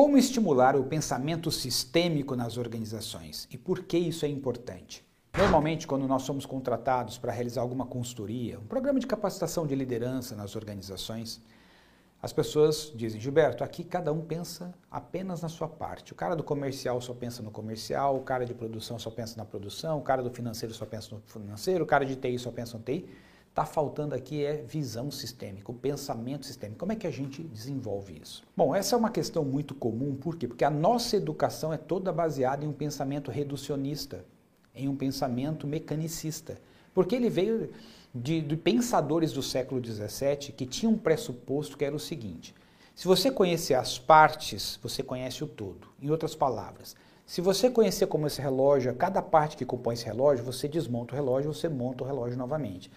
Como estimular o pensamento sistêmico nas organizações e por que isso é importante? Normalmente, quando nós somos contratados para realizar alguma consultoria, um programa de capacitação de liderança nas organizações, as pessoas dizem, Gilberto, aqui cada um pensa apenas na sua parte. O cara do comercial só pensa no comercial, o cara de produção só pensa na produção, o cara do financeiro só pensa no financeiro, o cara de TI só pensa no TI. Está faltando aqui é visão sistêmica, o pensamento sistêmico. Como é que a gente desenvolve isso? Bom, essa é uma questão muito comum, por quê? Porque a nossa educação é toda baseada em um pensamento reducionista, em um pensamento mecanicista. Porque ele veio de, de pensadores do século XVII que tinham um pressuposto que era o seguinte: se você conhecer as partes, você conhece o todo. Em outras palavras, se você conhecer como esse relógio, cada parte que compõe esse relógio, você desmonta o relógio, você monta o relógio novamente.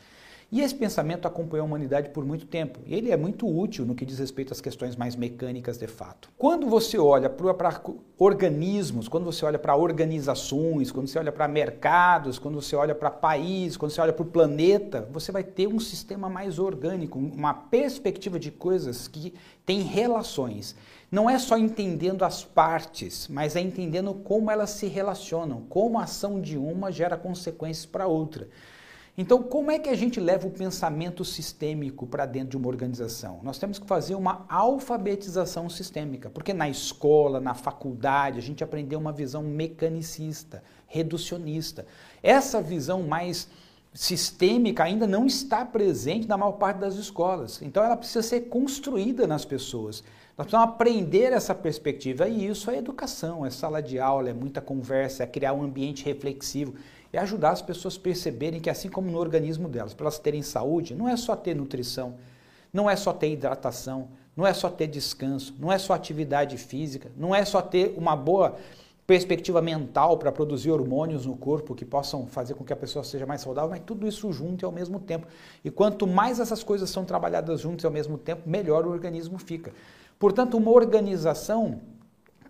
E esse pensamento acompanhou a humanidade por muito tempo. Ele é muito útil no que diz respeito às questões mais mecânicas de fato. Quando você olha para organismos, quando você olha para organizações, quando você olha para mercados, quando você olha para países, quando você olha para o planeta, você vai ter um sistema mais orgânico, uma perspectiva de coisas que tem relações. Não é só entendendo as partes, mas é entendendo como elas se relacionam, como a ação de uma gera consequências para outra. Então, como é que a gente leva o pensamento sistêmico para dentro de uma organização? Nós temos que fazer uma alfabetização sistêmica, porque na escola, na faculdade, a gente aprendeu uma visão mecanicista, reducionista. Essa visão mais sistêmica ainda não está presente na maior parte das escolas. Então, ela precisa ser construída nas pessoas. Nós precisamos aprender essa perspectiva e isso é educação, é sala de aula, é muita conversa, é criar um ambiente reflexivo é ajudar as pessoas a perceberem que, assim como no organismo delas, para elas terem saúde, não é só ter nutrição, não é só ter hidratação, não é só ter descanso, não é só atividade física, não é só ter uma boa perspectiva mental para produzir hormônios no corpo que possam fazer com que a pessoa seja mais saudável, mas tudo isso junto e ao mesmo tempo. E quanto mais essas coisas são trabalhadas juntas e ao mesmo tempo, melhor o organismo fica. Portanto, uma organização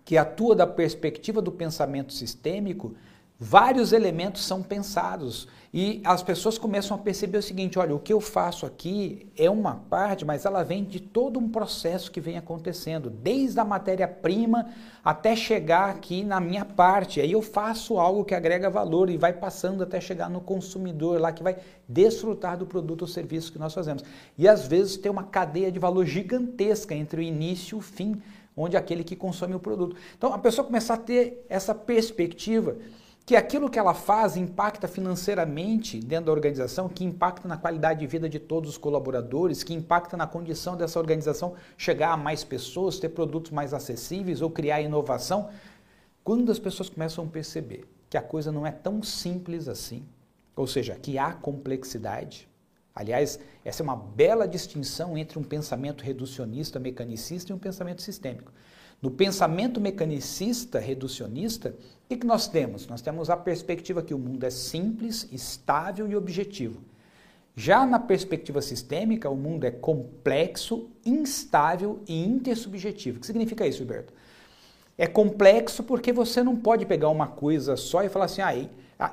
que atua da perspectiva do pensamento sistêmico Vários elementos são pensados e as pessoas começam a perceber o seguinte: olha, o que eu faço aqui é uma parte, mas ela vem de todo um processo que vem acontecendo, desde a matéria-prima até chegar aqui na minha parte. Aí eu faço algo que agrega valor e vai passando até chegar no consumidor lá que vai desfrutar do produto ou serviço que nós fazemos. E às vezes tem uma cadeia de valor gigantesca entre o início e o fim, onde é aquele que consome o produto. Então a pessoa começa a ter essa perspectiva que aquilo que ela faz impacta financeiramente dentro da organização, que impacta na qualidade de vida de todos os colaboradores, que impacta na condição dessa organização chegar a mais pessoas, ter produtos mais acessíveis ou criar inovação. Quando as pessoas começam a perceber que a coisa não é tão simples assim, ou seja, que há complexidade. Aliás, essa é uma bela distinção entre um pensamento reducionista, mecanicista e um pensamento sistêmico. No pensamento mecanicista, reducionista, o que, que nós temos? Nós temos a perspectiva que o mundo é simples, estável e objetivo. Já na perspectiva sistêmica, o mundo é complexo, instável e intersubjetivo. O que significa isso, Gilberto? É complexo porque você não pode pegar uma coisa só e falar assim, ah,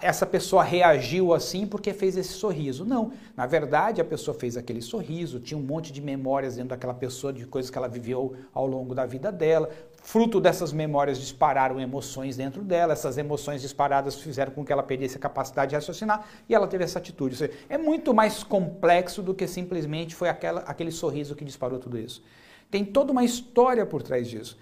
essa pessoa reagiu assim porque fez esse sorriso. Não, na verdade a pessoa fez aquele sorriso, tinha um monte de memórias dentro daquela pessoa, de coisas que ela viveu ao longo da vida dela. Fruto dessas memórias dispararam emoções dentro dela, essas emoções disparadas fizeram com que ela perdesse a capacidade de raciocinar e ela teve essa atitude. Seja, é muito mais complexo do que simplesmente foi aquela, aquele sorriso que disparou tudo isso. Tem toda uma história por trás disso.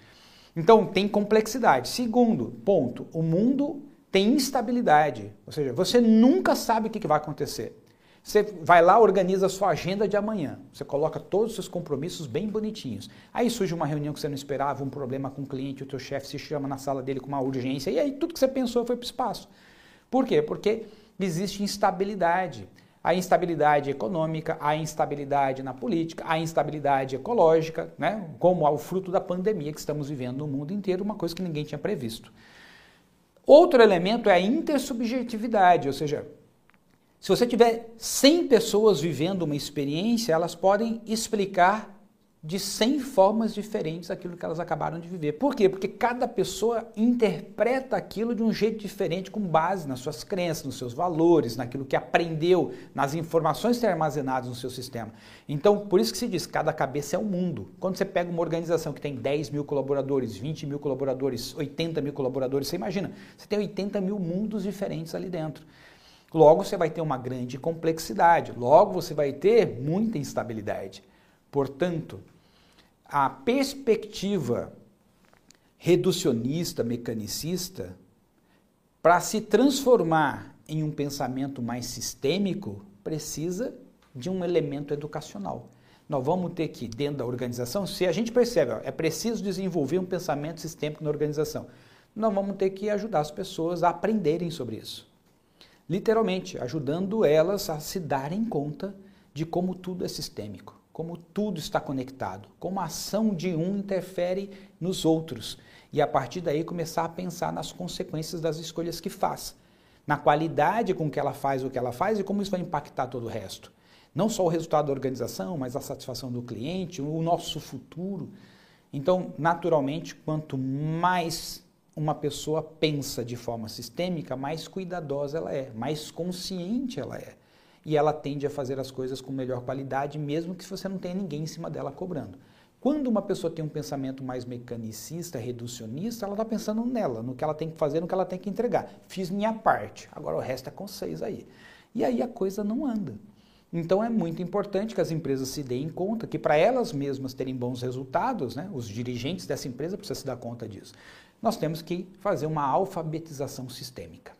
Então, tem complexidade. Segundo ponto, o mundo tem instabilidade, ou seja, você nunca sabe o que vai acontecer. Você vai lá, organiza a sua agenda de amanhã. Você coloca todos os seus compromissos bem bonitinhos. Aí surge uma reunião que você não esperava, um problema com o cliente, o teu chefe se chama na sala dele com uma urgência, e aí tudo que você pensou foi para o espaço. Por quê? Porque existe instabilidade. A instabilidade econômica, a instabilidade na política, a instabilidade ecológica, né? como o fruto da pandemia que estamos vivendo no mundo inteiro, uma coisa que ninguém tinha previsto. Outro elemento é a intersubjetividade, ou seja, se você tiver 100 pessoas vivendo uma experiência, elas podem explicar de 100 formas diferentes daquilo que elas acabaram de viver. Por quê? Porque cada pessoa interpreta aquilo de um jeito diferente com base nas suas crenças, nos seus valores, naquilo que aprendeu, nas informações que armazenadas no seu sistema. Então, por isso que se diz, cada cabeça é um mundo. Quando você pega uma organização que tem 10 mil colaboradores, 20 mil colaboradores, 80 mil colaboradores, você imagina, você tem 80 mil mundos diferentes ali dentro. Logo, você vai ter uma grande complexidade, logo, você vai ter muita instabilidade. Portanto, a perspectiva reducionista, mecanicista, para se transformar em um pensamento mais sistêmico, precisa de um elemento educacional. Nós vamos ter que, dentro da organização, se a gente percebe, ó, é preciso desenvolver um pensamento sistêmico na organização, nós vamos ter que ajudar as pessoas a aprenderem sobre isso. Literalmente, ajudando elas a se darem conta de como tudo é sistêmico como tudo está conectado, como a ação de um interfere nos outros. E a partir daí começar a pensar nas consequências das escolhas que faz, na qualidade com que ela faz o que ela faz e como isso vai impactar todo o resto. Não só o resultado da organização, mas a satisfação do cliente, o nosso futuro. Então, naturalmente, quanto mais uma pessoa pensa de forma sistêmica, mais cuidadosa ela é, mais consciente ela é e ela tende a fazer as coisas com melhor qualidade, mesmo que você não tenha ninguém em cima dela cobrando. Quando uma pessoa tem um pensamento mais mecanicista, reducionista, ela está pensando nela, no que ela tem que fazer, no que ela tem que entregar. Fiz minha parte, agora o resto é com vocês aí. E aí a coisa não anda. Então é muito importante que as empresas se deem conta que para elas mesmas terem bons resultados, né, os dirigentes dessa empresa precisam se dar conta disso. Nós temos que fazer uma alfabetização sistêmica.